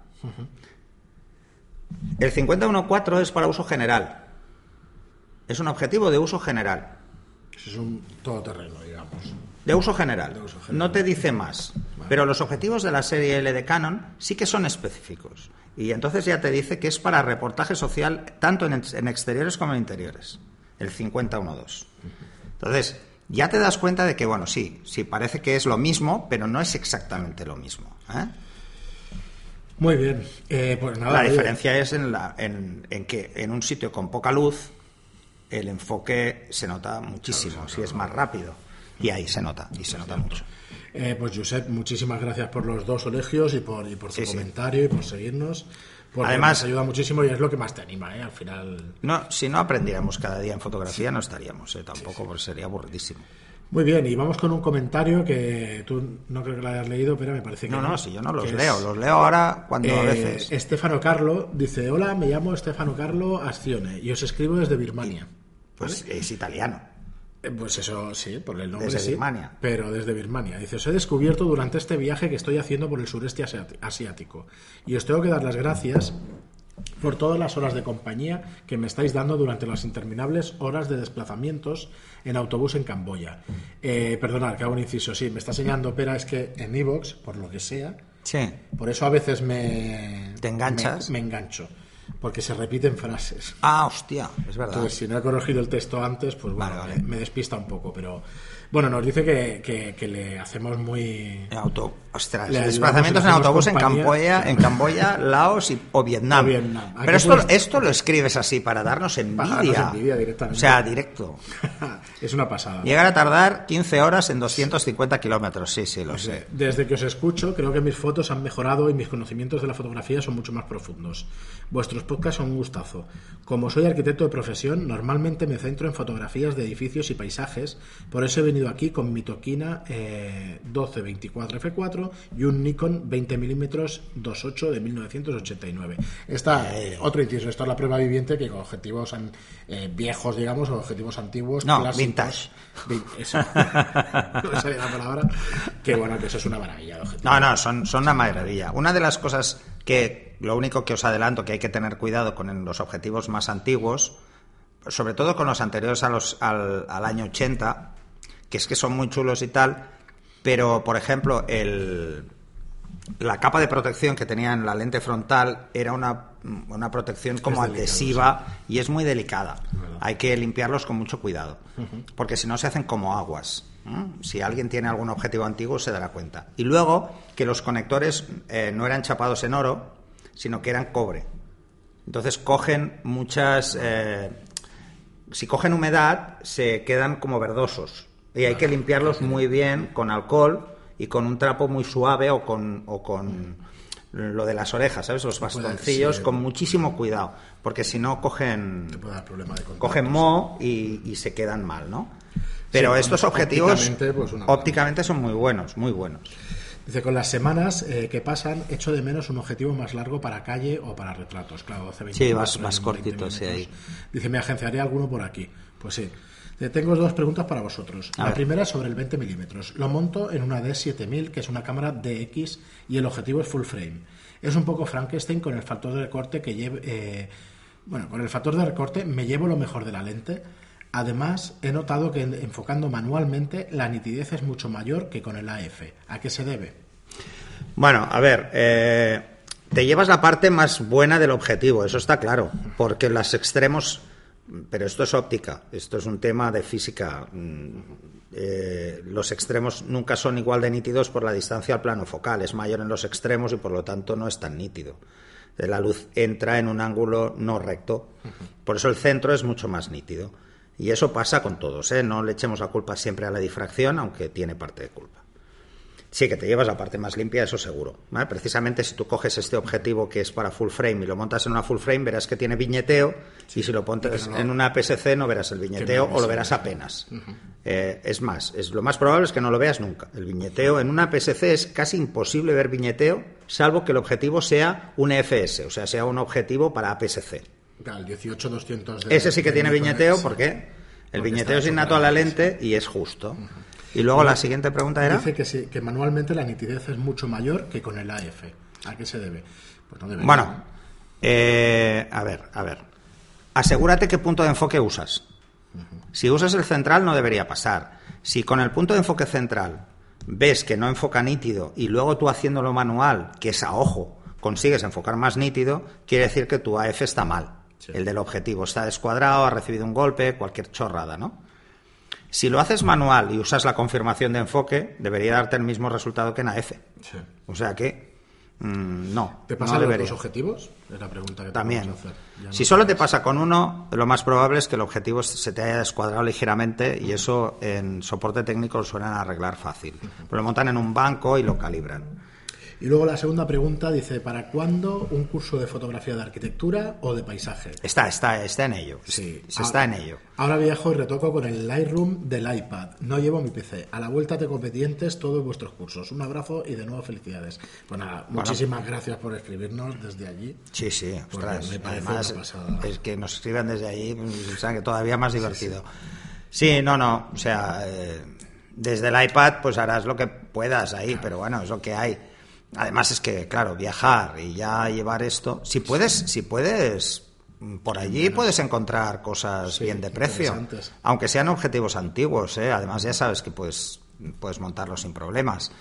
Speaker 2: El 50.1.4 es para uso general. Es un objetivo de uso general.
Speaker 1: Es un todoterreno, digamos.
Speaker 2: De uso general.
Speaker 1: De uso general.
Speaker 2: No te dice más. Pero los objetivos de la serie L de Canon sí que son específicos. Y entonces ya te dice que es para reportaje social tanto en, en exteriores como en interiores. El 50.1.2. Entonces, ya te das cuenta de que, bueno, sí, sí, parece que es lo mismo, pero no es exactamente lo mismo. ¿eh?
Speaker 1: Muy bien. Eh, pues nada,
Speaker 2: La
Speaker 1: oye,
Speaker 2: diferencia es en, la, en, en que en un sitio con poca luz el enfoque se nota muchísimo, si es más rápido. Y ahí se nota, y se nota mucho.
Speaker 1: eh, pues Josep, muchísimas gracias por los dos colegios y por, y por tu
Speaker 2: Sí, sí.
Speaker 1: comentario y por seguirnos. Porque
Speaker 2: Además-
Speaker 1: nos ayuda muchísimo y es lo que más te anima, ¿eh? Al final.
Speaker 2: No, si no aprendiéramos cada día en fotografía no estaríamos, ¿eh? tampoco, porque sería aburridísimo.
Speaker 1: Muy bien, y vamos con un comentario que tú no creo que lo hayas leído, pero me parece que
Speaker 2: No, no, si yo no los
Speaker 1: es-
Speaker 2: leo, los leo ahora cuando a
Speaker 1: Eh,
Speaker 2: veces.
Speaker 1: Estefano Carlo dice: Hola, me llamo Estefano Carlo Ascione y os escribo desde Birmania.
Speaker 2: Pues es italiano.
Speaker 1: Eh, Pues eso sí, por el nombre
Speaker 2: Desde
Speaker 1: sí,
Speaker 2: Birmania.
Speaker 1: pero desde Birmania. Dice, os he descubierto durante este viaje que estoy haciendo por el sureste asiático y os tengo que dar las gracias por todas las horas de compañía que me estáis dando durante las interminables horas de desplazamientos en autobús en Camboya. Eh, perdonad, que hago un inciso. Sí, me está enseñando Pera, es que en Evox, por lo que sea,
Speaker 2: Sí.
Speaker 1: por eso a veces me...
Speaker 2: ¿Te enganchas?
Speaker 1: Me, me engancho, porque se repiten frases.
Speaker 2: Ah, hostia, es verdad.
Speaker 1: Entonces, si no he corregido el texto antes, pues bueno,
Speaker 2: Vale, vale.
Speaker 1: Me, me despista un poco. Pero bueno, nos dice que, que- que le hacemos muy.
Speaker 2: Auto, ostras,
Speaker 1: Le
Speaker 2: desplazamientos
Speaker 1: le
Speaker 2: en autobús en. Camboya, en Camboya, Laos y, o Vietnam.
Speaker 1: O Vietnam. Aquí
Speaker 2: Pero esto,
Speaker 1: puedes-
Speaker 2: esto lo escribes así para darnos
Speaker 1: Para
Speaker 2: envidia.
Speaker 1: darnos envidia directamente.
Speaker 2: O sea, directo.
Speaker 1: es una pasada.
Speaker 2: Llegar a tardar 15 horas en 250 kilómetros. Sí, sí, lo sé.
Speaker 1: Desde que os escucho, creo que mis fotos han mejorado y mis conocimientos de la fotografía son mucho más profundos. Vuestros podcasts son un gustazo. Como soy arquitecto de profesión, normalmente me centro en fotografías de edificios y paisajes, por eso he venido aquí con mi Tokina eh, 1224 F4 y un Nikon 20mm 2.8 de 1989. Esta, eh, otro inciso, esto es la prueba viviente que con objetivos an- eh, viejos, digamos, o objetivos antiguos,
Speaker 2: No,
Speaker 1: clásicos.
Speaker 2: vintage.
Speaker 1: Vin- Eso. no me salía la palabra. Que bueno, que eso es una maravilla de.
Speaker 2: No, no, son, son una maravilla. Una de las cosas que, lo único que os adelanto, que hay que tener cuidado con los objetivos más antiguos, sobre todo con los anteriores a los, al, al año 80, que es que son muy chulos y tal, pero, por ejemplo, el, la capa de protección que tenía en la lente frontal era una, una protección como
Speaker 1: delicado,
Speaker 2: adhesiva y es muy delicada. Hay que limpiarlos con mucho cuidado, porque si no se hacen como aguas. ¿Mm? Si alguien tiene algún objetivo antiguo se dará cuenta. Y luego que los conectores eh, no eran chapados en oro, sino que eran cobre. Entonces cogen muchas... eh, si cogen humedad, se quedan como verdosos. Y hay que limpiarlos muy bien con alcohol y con un trapo muy suave o con, o con lo de las orejas, ¿sabes? Los bastoncillos,
Speaker 1: sí.
Speaker 2: con muchísimo cuidado. Porque si no cogen
Speaker 1: Te puede dar problema de contacto.
Speaker 2: cogen mo y, y se quedan mal, ¿no? Pero
Speaker 1: Sí,
Speaker 2: estos objetivos
Speaker 1: ópticamente, pues,
Speaker 2: ópticamente son muy buenos, muy buenos.
Speaker 1: Dice, con las semanas eh, que pasan, echo de menos un objetivo más largo para calle o para retratos. Claro, 12, 20
Speaker 3: Sí, vas-
Speaker 1: 20
Speaker 3: cortito, sí, ahí.
Speaker 1: Dice, me agenciaré alguno por aquí. Pues sí. Tengo dos preguntas para vosotros.
Speaker 3: A
Speaker 1: la
Speaker 3: ver.
Speaker 1: primera es sobre el 20 milímetros. Lo monto en una D7000, que es una cámara DX, y el objetivo es full frame. Es un poco Frankenstein con el factor de recorte que lleve... eh, bueno, con el factor de recorte me llevo lo mejor de la lente. Además, he notado que en- enfocando manualmente la nitidez es mucho mayor que con el AF. ¿A qué se debe?
Speaker 2: Bueno, a ver, eh, te llevas la parte más buena del objetivo, eso está claro, porque los extremos, pero esto es óptica, esto es un tema de física. mm, eh, los extremos nunca son igual de nítidos por la distancia al plano focal, es mayor en los extremos y por lo tanto no es tan nítido. Eh, La luz entra en un ángulo no recto, por eso el centro es mucho más nítido. Y eso pasa con todos, ¿eh? no le echemos la culpa siempre a la difracción, aunque tiene parte de culpa. Sí, que te llevas la parte más limpia, eso seguro. ¿vale? Precisamente si tú coges este objetivo que es para full frame y lo montas en una full frame, verás que tiene viñeteo y si lo pones en una PSC no verás el viñeteo
Speaker 1: no
Speaker 2: o lo verás apenas. Eh, es más, es, lo más probable es que no lo veas nunca. El viñeteo en una PSC es casi imposible ver viñeteo, salvo que el objetivo sea un EFS, o sea, sea un objetivo para APS-C.
Speaker 1: Claro, el 18200 de-
Speaker 2: Ese sí que tiene viñeteo
Speaker 1: sí.
Speaker 2: porque el
Speaker 1: Porque
Speaker 2: viñeteo es innato a la lente y es justo. Y luego la siguiente pregunta era...
Speaker 1: Dice que, sí, que manualmente la nitidez es mucho mayor que con el AF. ¿A qué se debe? Pues no debería.
Speaker 2: Bueno, eh, a ver, a ver. Asegúrate qué punto de enfoque usas. Si usas el central no debería pasar. Si con el punto de enfoque central ves que no enfoca nítido y luego tú haciéndolo manual, que es a ojo, consigues enfocar más nítido, quiere decir que tu AF está mal.
Speaker 1: Sí.
Speaker 2: El del objetivo está descuadrado, ha recibido un golpe, cualquier chorrada, ¿no? Si lo haces manual y usas la confirmación de enfoque, debería darte el mismo resultado que en AF.
Speaker 1: Sí.
Speaker 2: O sea que, mm, no.
Speaker 1: ¿Te
Speaker 2: no
Speaker 1: pasan los
Speaker 2: debería.
Speaker 1: dos objetivos? Es la pregunta que te
Speaker 2: También.
Speaker 1: hacer. Ya
Speaker 2: Si
Speaker 1: no
Speaker 2: solo te pasa con uno, lo más probable es que el objetivo se te haya descuadrado ligeramente y eso en soporte técnico lo suelen arreglar fácil. Pero lo montan en un banco y lo calibran.
Speaker 1: Y luego la segunda pregunta dice, ¿para cuándo un curso de fotografía de arquitectura o de paisaje?
Speaker 2: Está, está, está en ello.
Speaker 1: Sí.
Speaker 2: Se está en ello.
Speaker 1: Ahora viajo y retoco con el Lightroom del iPad. No llevo mi PC. A la vuelta tengo pendientes todos vuestros cursos. Un abrazo y de nuevo felicidades. Pues nada, muchísimas gracias por escribirnos desde allí.
Speaker 2: Sí, sí, ostras.
Speaker 1: me parece
Speaker 2: Además,
Speaker 1: una pasada.
Speaker 2: es que nos escriban desde allí, o sea, que todavía más divertido. Sí, no, no, o sea, eh, desde el iPad pues harás lo que puedas ahí, pero bueno, es lo que hay. Además es que, claro, viajar y ya llevar esto, si puedes, si puedes, por allí puedes encontrar cosas
Speaker 1: Sí,
Speaker 2: bien de precio, aunque sean objetivos antiguos, ¿eh? además ya sabes que puedes, puedes montarlos sin problemas.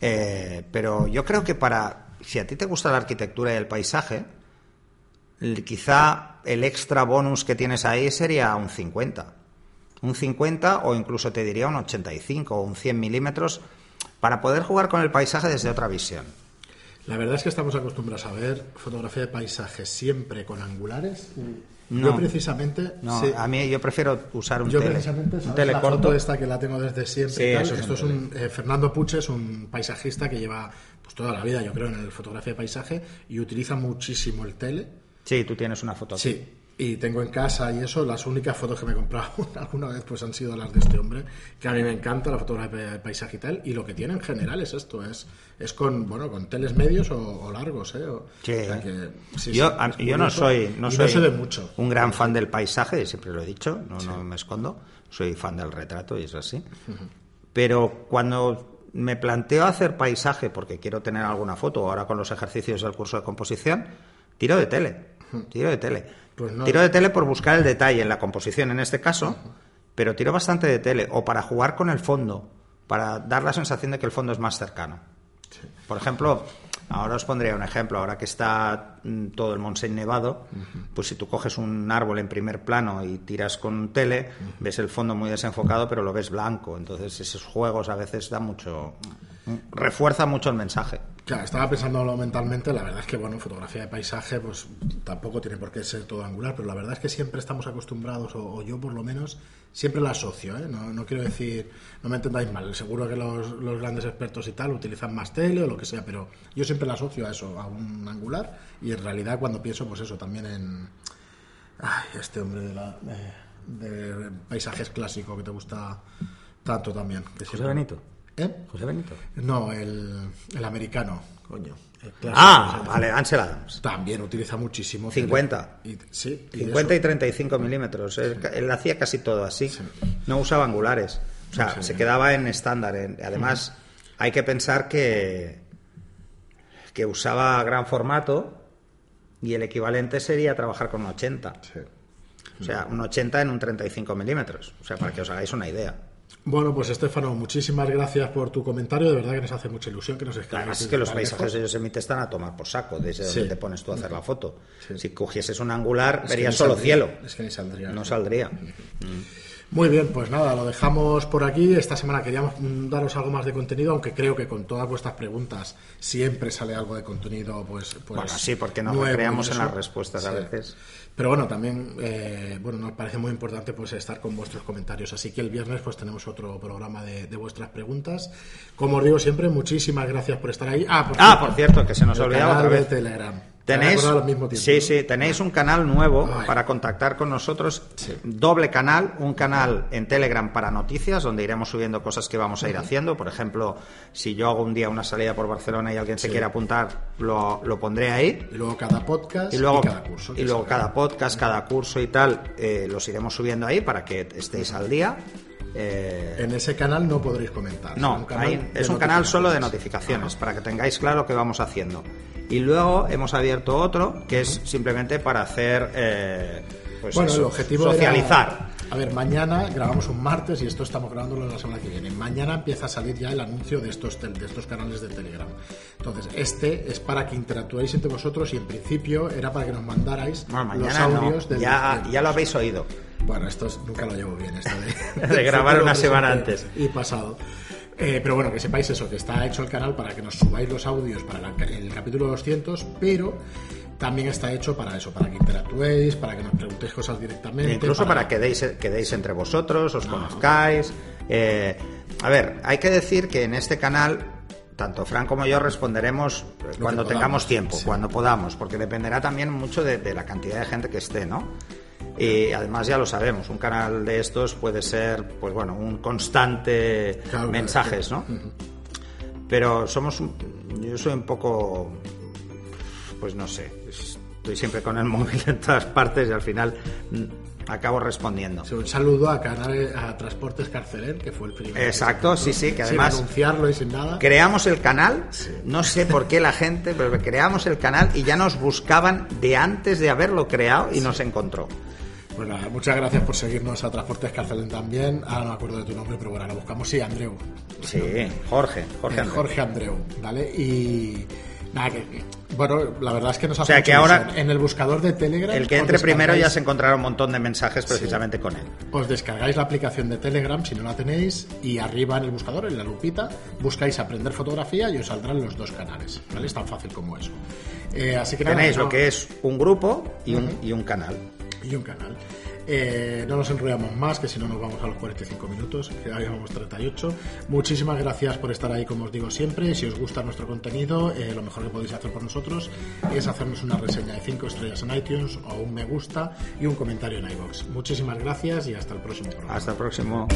Speaker 2: Eh, pero yo creo que para, si a ti te gusta la arquitectura y el paisaje, quizá el extra bonus que tienes ahí sería un 50. Un 50 o incluso te diría un 85 o un 100 milímetros para poder jugar con el paisaje desde otra visión.
Speaker 1: La verdad es que estamos acostumbrados a ver fotografía de paisaje siempre con angulares.
Speaker 2: No.
Speaker 1: Yo precisamente...
Speaker 2: No,
Speaker 1: sí,
Speaker 2: a mí yo prefiero usar un
Speaker 1: yo
Speaker 2: tele,
Speaker 1: precisamente,
Speaker 2: un tele
Speaker 1: la
Speaker 2: corto.
Speaker 1: foto esta que la tengo desde siempre.
Speaker 2: Sí,
Speaker 1: y tal,
Speaker 2: eso es
Speaker 1: Esto es un eh, Fernando Puche es un paisajista que lleva pues toda la vida, yo creo, en el fotografía de paisaje y utiliza muchísimo el tele.
Speaker 2: Sí, tú tienes una foto. aquí.
Speaker 1: Sí, y tengo en casa y eso, las únicas fotos que me he comprado alguna vez pues han sido las de este hombre, que a mí me encanta la fotografía de paisaje y tal, y lo que tiene en general es esto, es, es con, bueno, con teles medios o, o largos, ¿eh? O-
Speaker 2: Sí.
Speaker 1: o sea que, sí,
Speaker 2: yo,
Speaker 1: sí,
Speaker 2: a-
Speaker 1: es
Speaker 2: yo no soy, no soy
Speaker 1: de mucho.
Speaker 2: un gran fan del paisaje, siempre lo he dicho, no, no me escondo. Soy fan del retrato y es así. Pero cuando me planteo hacer paisaje porque quiero tener alguna foto, ahora con los ejercicios del curso de composición, tiro de tele. Tiro de tele.
Speaker 1: Pues no.
Speaker 2: Tiro de tele por buscar el detalle en la composición en este caso, pero tiro bastante de tele. O para jugar con el fondo, para dar la sensación de que el fondo es más cercano. Por ejemplo, Ahora os pondría un ejemplo. Ahora que está mm, todo el Montseny nevado, pues si tú coges un árbol en primer plano y tiras con tele, ves el fondo muy desenfocado, pero lo ves blanco. Entonces esos juegos a veces dan mucho... refuerza mucho el mensaje.
Speaker 1: Claro, estaba pensándolo mentalmente, la verdad es que, bueno, fotografía de paisaje, pues tampoco tiene por qué ser todo angular, pero la verdad es que siempre estamos acostumbrados, o, yo por lo menos, siempre la asocio, ¿eh? no, no, quiero decir, no me entendáis mal, seguro que los, los, grandes expertos y tal utilizan más tele o lo que sea, pero yo siempre la asocio a eso, a un angular, y en realidad cuando pienso, pues eso, también en... Ay, este hombre de, la, de, paisajes clásicos que te gusta tanto también. Que
Speaker 2: José Benito.
Speaker 1: ¿Eh?
Speaker 2: José Benito.
Speaker 1: No, el, el americano, coño.
Speaker 2: ah, vale, Ansel Adams.
Speaker 1: También utiliza muchísimo.
Speaker 2: 50.
Speaker 1: Y, sí,
Speaker 2: y 50 y 35 milímetros. Él, él, hacía casi todo así. Sí. No usaba angulares. O sea, se quedaba en estándar. Además, hay que pensar que, que usaba gran formato y el equivalente sería trabajar con un 80. O sea, un 80 en un 35 milímetros. O sea, para que os hagáis una idea.
Speaker 1: Bueno, pues Estefano, muchísimas gracias por tu comentario. De verdad que nos hace mucha ilusión que nos escribas.
Speaker 2: Además es que los paisajes de Yosemite están a tomar por saco desde sí. donde te pones tú a hacer la foto. Sí. Si cogieses un angular,
Speaker 1: es
Speaker 2: verías solo
Speaker 1: saldría,
Speaker 2: cielo.
Speaker 1: Es que ni saldría.
Speaker 2: No saldría.
Speaker 1: Muy bien, pues nada, lo dejamos por aquí. Esta semana queríamos daros algo más de contenido, aunque creo que con todas vuestras preguntas siempre sale algo de contenido, pues... pues
Speaker 2: bueno, sí, porque nos creamos en las respuestas a veces.
Speaker 1: Pero bueno, también eh, bueno, nos parece muy importante pues estar con vuestros comentarios. Así que el viernes pues tenemos otro programa de, de vuestras preguntas. Como os digo siempre, muchísimas gracias por estar ahí. Ah, por,
Speaker 2: Ah,
Speaker 1: cierto,
Speaker 2: por cierto, que se nos olvidaba otra
Speaker 1: de
Speaker 2: vez.
Speaker 1: Telegram.
Speaker 2: Tenéis,
Speaker 1: al mismo tiempo,
Speaker 2: sí, sí, tenéis un canal nuevo
Speaker 1: Ay.
Speaker 2: para contactar con nosotros,
Speaker 1: Sí.
Speaker 2: doble canal, un canal en Telegram para noticias, donde iremos subiendo cosas que vamos a ir haciendo. Por ejemplo, si yo hago un día una salida por Barcelona y alguien se quiere apuntar, lo, lo pondré ahí.
Speaker 1: Y luego cada podcast
Speaker 2: Y luego,
Speaker 1: cada curso.
Speaker 2: y luego cada podcast, cada curso y tal, eh, los iremos subiendo ahí para que estéis al día. Eh,
Speaker 1: En ese canal no podréis comentar.
Speaker 2: no,
Speaker 1: un canal
Speaker 2: es un canal solo de
Speaker 1: notificaciones.
Speaker 2: para que tengáis claro que vamos haciendo. Y luego hemos abierto otro que es simplemente para hacer, eh, pues
Speaker 1: Bueno,
Speaker 2: eso,
Speaker 1: el objetivo
Speaker 2: socializar.
Speaker 1: era- a ver, mañana grabamos un martes y esto estamos grabándolo la semana que viene. Mañana empieza a salir ya el anuncio de estos, de estos canales de Telegram. Entonces, este es para que interactuéis entre vosotros y en principio era para que nos mandarais
Speaker 2: Bueno,
Speaker 1: los
Speaker 2: mañana no,
Speaker 1: audios de
Speaker 2: ya, ya lo habéis oído.
Speaker 1: Bueno, esto es- nunca lo llevo bien, esto de,
Speaker 2: De grabar una semana antes.
Speaker 1: Y pasado. Eh, pero bueno, que sepáis eso, que está hecho el canal para que nos subáis los audios para la- el capítulo 200, pero también está hecho para eso, para que interactuéis, para que nos preguntéis cosas directamente.
Speaker 2: Incluso para, que deis, quedéis entre vosotros, os conozcáis. Eh, a ver, hay que decir que en este canal, tanto Fran como yo responderemos eh, cuando tengamos tiempo,
Speaker 1: sí.
Speaker 2: cuando podamos, porque dependerá también mucho de, de la cantidad de gente que esté, ¿no? Y además ya lo sabemos, un canal de estos puede ser, pues bueno, un constante
Speaker 1: Claro,
Speaker 2: mensajes. ¿no? Pero somos, un- yo soy un poco, pues no sé, estoy siempre con el móvil en todas partes y al final mm, acabo respondiendo.
Speaker 1: Sí, Un saludo a, canales, a Transportes Carceler, que fue el primero.
Speaker 2: Exacto,
Speaker 1: que se
Speaker 2: sí, sí, que
Speaker 1: sin
Speaker 2: además-
Speaker 1: anunciarlo y sin nada.
Speaker 2: Creamos el canal, no sé por qué la gente, pero creamos el canal y ya nos buscaban de antes de haberlo creado y nos encontró.
Speaker 1: Pues nada, muchas gracias por seguirnos a Transportes Carceler también. Ahora no me acuerdo de tu nombre, pero bueno, lo buscamos. Sí, Andreu.
Speaker 2: Sí, Jorge, Jorge.
Speaker 1: Eh,
Speaker 2: Andrés.
Speaker 1: Jorge Andreu, ¿vale? Y. Nada, que. Bueno, la verdad es que nos hace
Speaker 2: sea,
Speaker 1: mucha
Speaker 2: que ahora-.
Speaker 1: En el buscador de Telegram.
Speaker 2: El que entre primero ya se encontrará un montón de mensajes precisamente con él.
Speaker 1: Os descargáis la aplicación de Telegram si no la tenéis y arriba en el buscador, en la lupita, buscáis aprender fotografía y os saldrán los dos canales, ¿vale? Es tan fácil como eso. Eh, así que nada,
Speaker 2: Tenéis
Speaker 1: no-
Speaker 2: lo que es un grupo y un, y un canal.
Speaker 1: Y un canal. Eh, no nos enrollamos más, que si no nos vamos a los 45 minutos, que ya llevamos 38. Muchísimas gracias por estar ahí, como os digo siempre. Si os gusta nuestro contenido, eh, lo mejor que podéis hacer por nosotros es hacernos una reseña de 5 estrellas en iTunes o un me gusta y un comentario en iBox. Muchísimas gracias y hasta el próximo programa.
Speaker 2: Hasta el próximo.